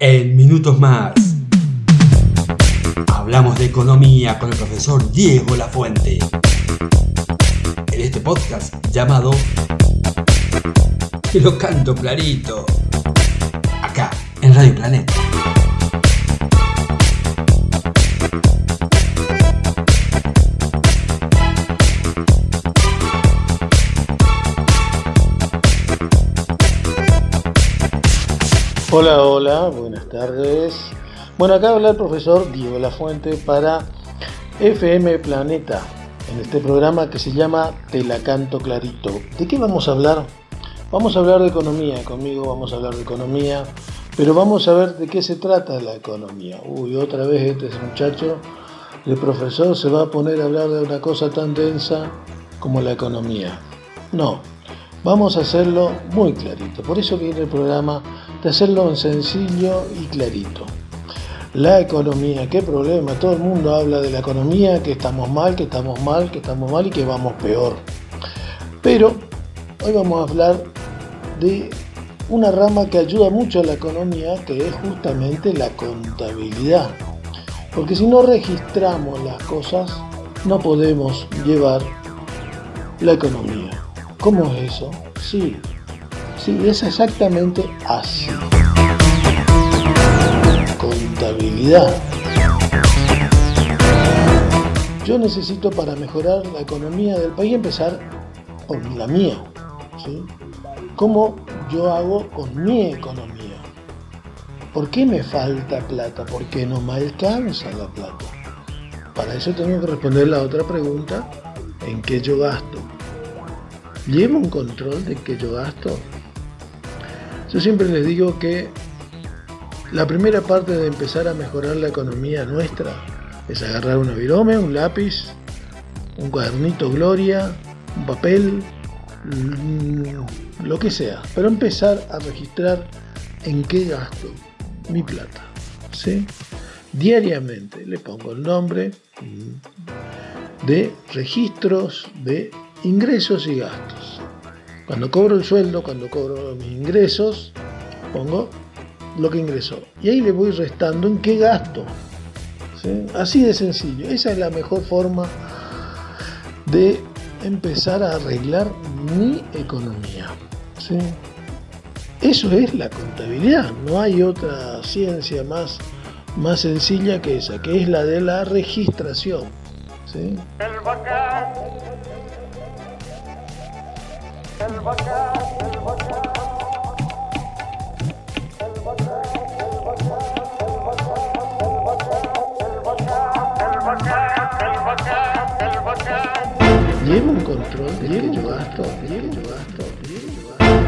En minutos más. Hablamos de economía con el profesor Diego Lafuente. En este podcast llamado Que lo canto clarito. Acá, en Radio Planeta. Hola, hola, buenas tardes. Bueno, acá habla el profesor Diego Lafuente para FM Planeta, en este programa que se llama Te la canto clarito. ¿De qué vamos a hablar? Vamos a hablar de economía, conmigo vamos a hablar de economía, pero vamos a ver de qué se trata la economía. Uy, otra vez este muchacho, el profesor se va a poner a hablar de una cosa tan densa como la economía. No, vamos a hacerlo muy clarito. Por eso viene el programa de hacerlo en sencillo y clarito. La economía, qué problema, todo el mundo habla de la economía, que estamos mal, que estamos mal, que estamos mal y que vamos peor. Pero hoy vamos a hablar de una rama que ayuda mucho a la economía, que es justamente la contabilidad. Porque si no registramos las cosas, no podemos llevar la economía. ¿Cómo es eso? Sí, Sí, es exactamente así. Contabilidad. Yo necesito para mejorar la economía del país empezar por la mía. ¿sí? ¿Cómo yo hago con mi economía? ¿Por qué me falta plata? ¿Por qué no me alcanza la plata? Para eso tengo que responder la otra pregunta, ¿en qué yo gasto? ¿Llevo un control de qué yo gasto? Yo siempre les digo que la primera parte de empezar a mejorar la economía nuestra es agarrar una virome, un lápiz, un cuadernito Gloria, un papel, mm, lo que sea, pero empezar a registrar en qué gasto mi plata. ¿sí? Diariamente le pongo el nombre de registros de ingresos y gastos. Cuando cobro el sueldo, cuando cobro mis ingresos, pongo lo que ingresó. Y ahí le voy restando en qué gasto. Así de sencillo. Esa es la mejor forma de empezar a arreglar mi economía. Eso es la contabilidad. No hay otra ciencia más, más sencilla que esa, que es la de la registración. ¿sí? Llevo un control de que yo gasto, que yo gasto, yo gasto.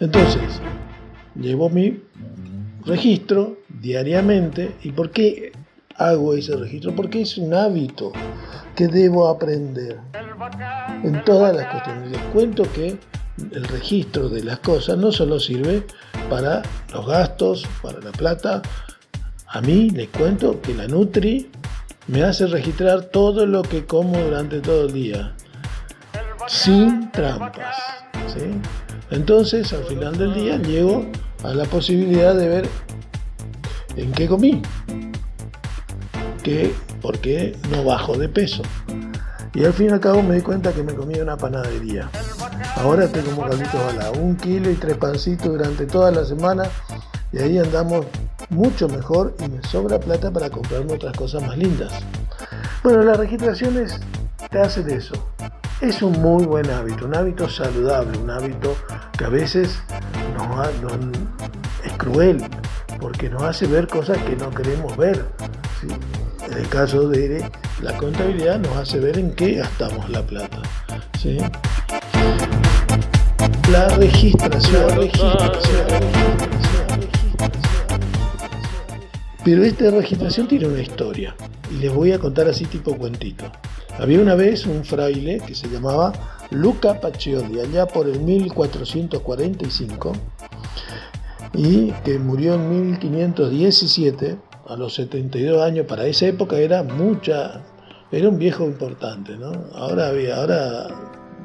Entonces, llevo mi registro diariamente. ¿Y por qué hago ese registro? Porque es un hábito que debo aprender en todas las cuestiones. Les cuento que el registro de las cosas no solo sirve para los gastos, para la plata. A mí les cuento que la Nutri me hace registrar todo lo que como durante todo el día, sin trampas. Entonces, al final del día, llego a la posibilidad de ver en qué comí, que, por qué no bajo de peso. Y al fin y al cabo me di cuenta que me comía una panadería. Ahora estoy como Carlitos Bala, un kilo y tres pancitos durante toda la semana y ahí andamos mucho mejor y me sobra plata para comprarme otras cosas más lindas. Bueno, las registraciones te hacen eso. Es un muy buen hábito, un hábito saludable, un hábito que a veces es cruel porque nos hace ver cosas que no queremos ver. El caso de la contabilidad nos hace ver en qué gastamos la plata. ¿sí? La registración, Pero esta registración tiene una historia y les voy a contar así tipo cuentito. Había una vez un fraile que se llamaba Luca Pacioli, allá por el 1445, y que murió en 1517 a los 72 años, para esa época era mucha, era un viejo importante, ¿no? Ahora había, ahora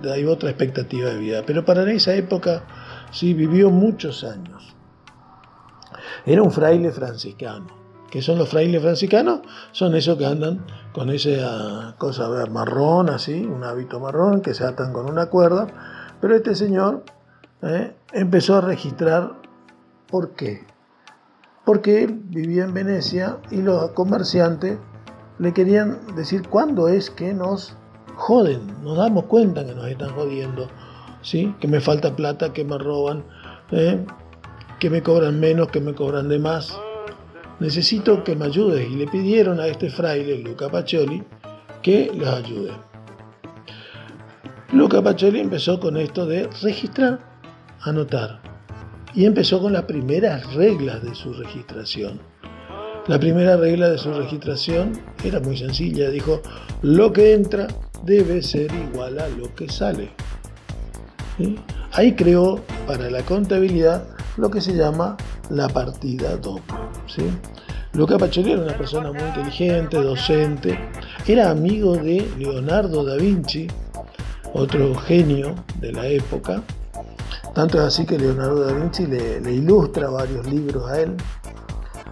hay otra expectativa de vida. Pero para esa época sí vivió muchos años. Era un fraile franciscano. ¿Qué son los frailes franciscanos? Son esos que andan con esa cosa marrón, así, un hábito marrón, que se atan con una cuerda. Pero este señor eh, empezó a registrar por qué. Porque él vivía en Venecia y los comerciantes le querían decir cuándo es que nos joden, nos damos cuenta que nos están jodiendo, ¿sí? que me falta plata, que me roban, ¿eh? que me cobran menos, que me cobran de más. Necesito que me ayudes y le pidieron a este fraile, Luca Pacioli, que los ayude. Luca Pacioli empezó con esto de registrar, anotar, y empezó con las primeras reglas de su registración. La primera regla de su registración era muy sencilla, dijo, lo que entra debe ser igual a lo que sale. Ahí creó para la contabilidad lo que se llama la partida doble. ¿sí? Luca Pacioli era una persona muy inteligente, docente, era amigo de Leonardo da Vinci, otro genio de la época. Tanto es así que Leonardo da Vinci le, ilustra varios libros a él.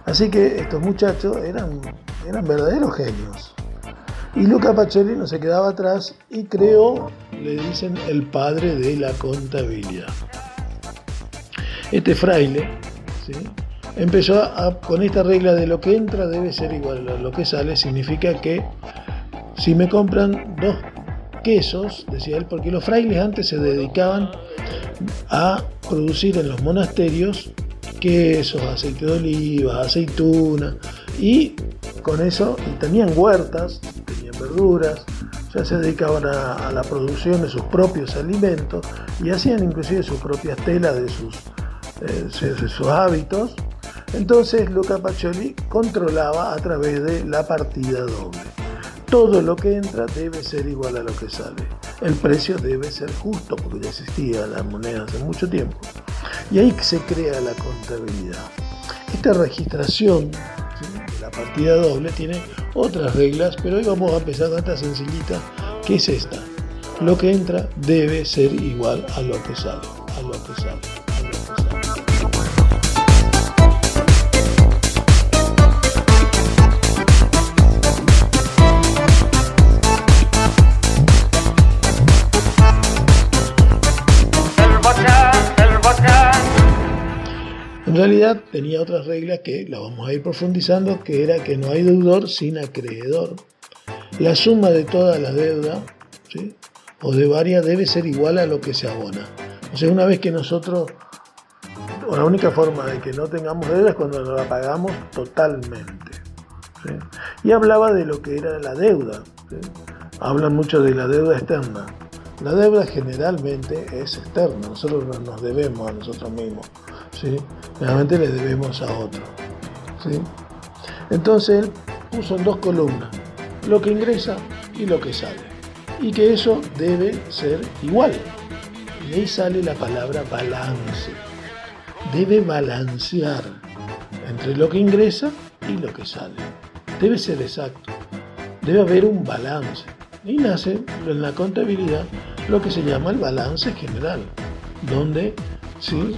Así que estos muchachos eran, eran verdaderos genios. Y Luca Pacioli no se quedaba atrás y creó, le dicen, el padre de la contabilidad. Este fraile empezó a, con esta regla de lo que entra debe ser igual a lo que sale, significa que si me compran dos quesos, decía él, porque los frailes antes se dedicaban a producir en los monasterios quesos, aceite de oliva, aceituna, y con eso tenían huertas, tenían verduras, ya se dedicaban a, la producción de sus propios alimentos y hacían inclusive sus propias telas de sus, eh, sus hábitos. Entonces Luca Pacioli controlaba a través de la partida doble. Todo lo que entra debe ser igual a lo que sale. El precio debe ser justo porque ya existía la moneda hace mucho tiempo. Y ahí se crea la contabilidad. Esta registración de la partida doble tiene otras reglas, pero hoy vamos a empezar con esta sencillita, que es esta. Lo que entra debe ser igual a lo que sale, a lo que sale. Tenía otras reglas que las vamos a ir profundizando, que era que no hay deudor sin acreedor. La suma de toda la deuda o de varias debe ser igual a lo que se abona. O sea, una vez que nosotros, la única forma de que no tengamos deuda es cuando nos la pagamos totalmente. Y hablaba de lo que era la deuda. Hablan mucho de la deuda externa. La deuda generalmente es externa, nosotros nos debemos a nosotros mismos. ¿Sí? Realmente le debemos a otro. ¿sí? Entonces él dos columnas lo que ingresa y lo que sale. Y que eso debe ser igual. Y ahí sale la palabra balance. Debe balancear entre lo que ingresa y lo que sale. Debe ser exacto. Debe haber un balance. Y nace en la contabilidad lo que se llama el balance general, donde ¿sí?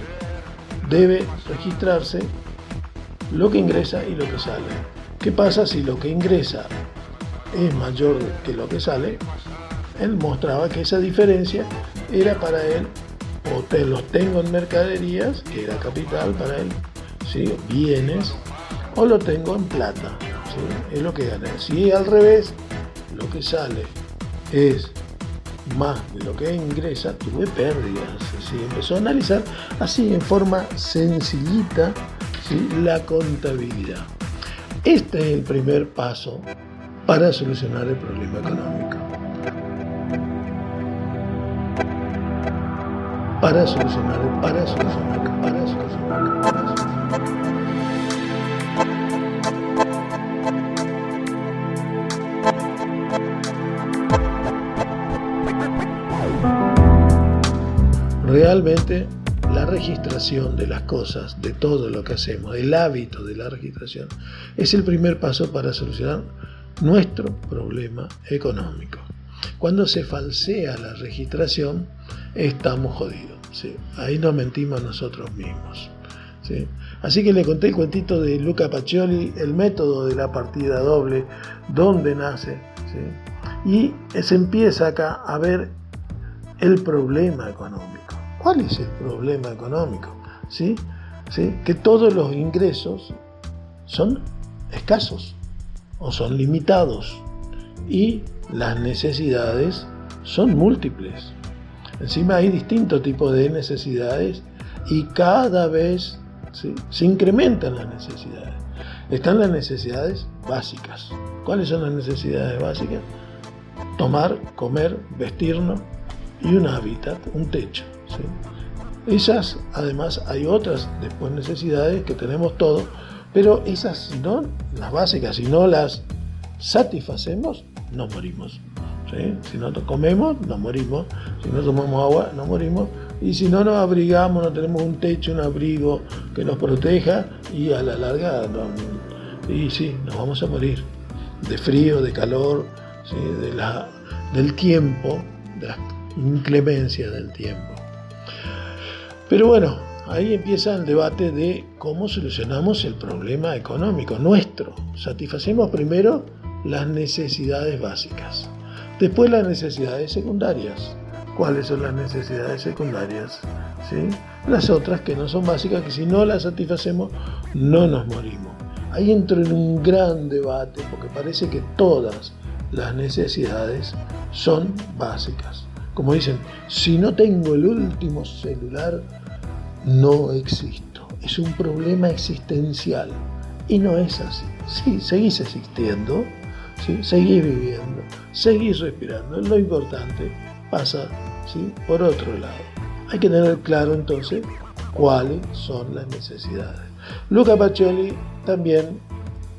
Debe registrarse lo que ingresa y lo que sale. ¿Qué pasa si lo que ingresa es mayor que lo que sale? Él mostraba que esa diferencia era para él, o te los tengo en mercaderías, que era capital para él, ¿sí? bienes, o lo tengo en plata, es lo que gané. Si al revés, lo que sale es más de lo que ingresa, tuve pérdidas. Empezó a analizar así en forma sencillita la contabilidad. Este es el primer paso para solucionar el problema económico. Para solucionar, para solucionar, para solucionar, para solucionar. Realmente la registración de las cosas, de todo lo que hacemos, el hábito de la registración, es el primer paso para solucionar nuestro problema económico. Cuando se falsea la registración, estamos jodidos. Ahí nos mentimos nosotros mismos. Así que le conté el cuentito de Luca Pacioli, el método de la partida doble, dónde nace. Y se empieza acá a ver el problema económico. ¿Cuál es el problema económico? ¿Sí? ¿Sí? Que todos los ingresos son escasos o son limitados y las necesidades son múltiples. Encima hay distintos tipos de necesidades y cada vez se incrementan las necesidades. Están las necesidades básicas. ¿Cuáles son las necesidades básicas? Tomar, comer, vestirnos y un hábitat, un techo. Esas, además, hay otras después necesidades que tenemos todos, pero esas, no, las básicas, si no las satisfacemos, nos morimos. Si no comemos, nos morimos. Si no tomamos agua, nos morimos. Y si no nos abrigamos, no tenemos un techo, un abrigo que nos proteja y a la larga, y sí, nos vamos a morir. De frío, de calor, de la, del tiempo, de la inclemencia del tiempo. Pero bueno, ahí empieza el debate de cómo solucionamos el problema económico nuestro. Satisfacemos primero las necesidades básicas. Después las necesidades secundarias. ¿Cuáles son las necesidades secundarias? Las otras que no son básicas, que si no las satisfacemos, no nos morimos. Ahí entro en un gran debate porque parece que todas las necesidades son básicas. Como dicen, si no tengo el último celular, no existo. Es un problema existencial. Y no es así. Sí, seguís existiendo, ¿sí? seguís viviendo, seguís respirando. Lo importante pasa ¿sí? por otro lado. Hay que tener claro entonces cuáles son las necesidades. Luca Pacioli también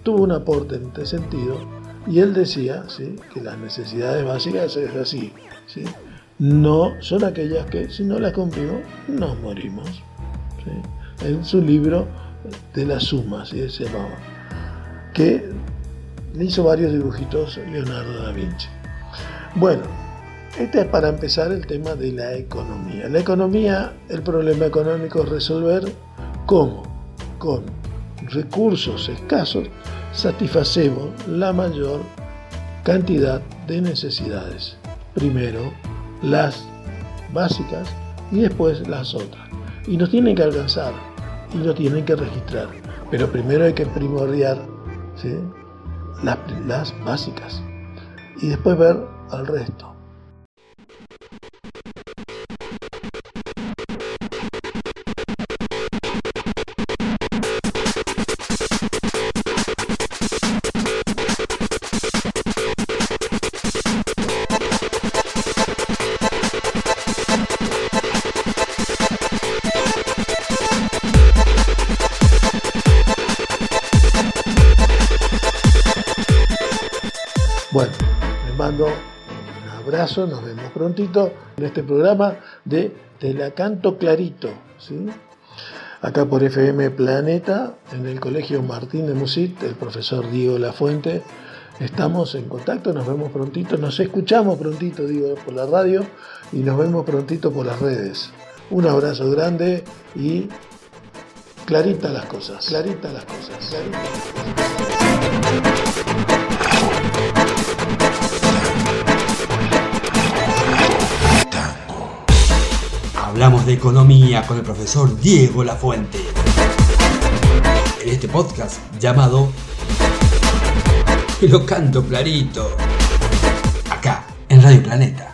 tuvo un aporte en este sentido y él decía ¿sí? que las necesidades básicas es así. ¿sí? No son aquellas que si no las cumplimos nos morimos. En su libro de la suma, así se llamaba, que le hizo varios dibujitos Leonardo da Vinci. Bueno, este es para empezar el tema de la economía. La economía, el problema económico es resolver cómo, con recursos escasos, satisfacemos la mayor cantidad de necesidades. Primero las básicas y después las otras. Y nos tienen que alcanzar y nos tienen que registrar. Pero primero hay que primordiar las, las básicas y después ver al resto. Nos vemos prontito en este programa de Te la canto clarito, ¿sí? Acá por FM Planeta, en el Colegio Martín de Musit, el profesor Diego Lafuente. Estamos en contacto, nos vemos prontito, nos escuchamos prontito, digo, por la radio y nos vemos prontito por las redes. Un abrazo grande y clarita clarita las cosas, clarita las cosas. Hablamos de economía con el profesor Diego Lafuente. En este podcast llamado Lo canto clarito. Acá, en Radio Planeta.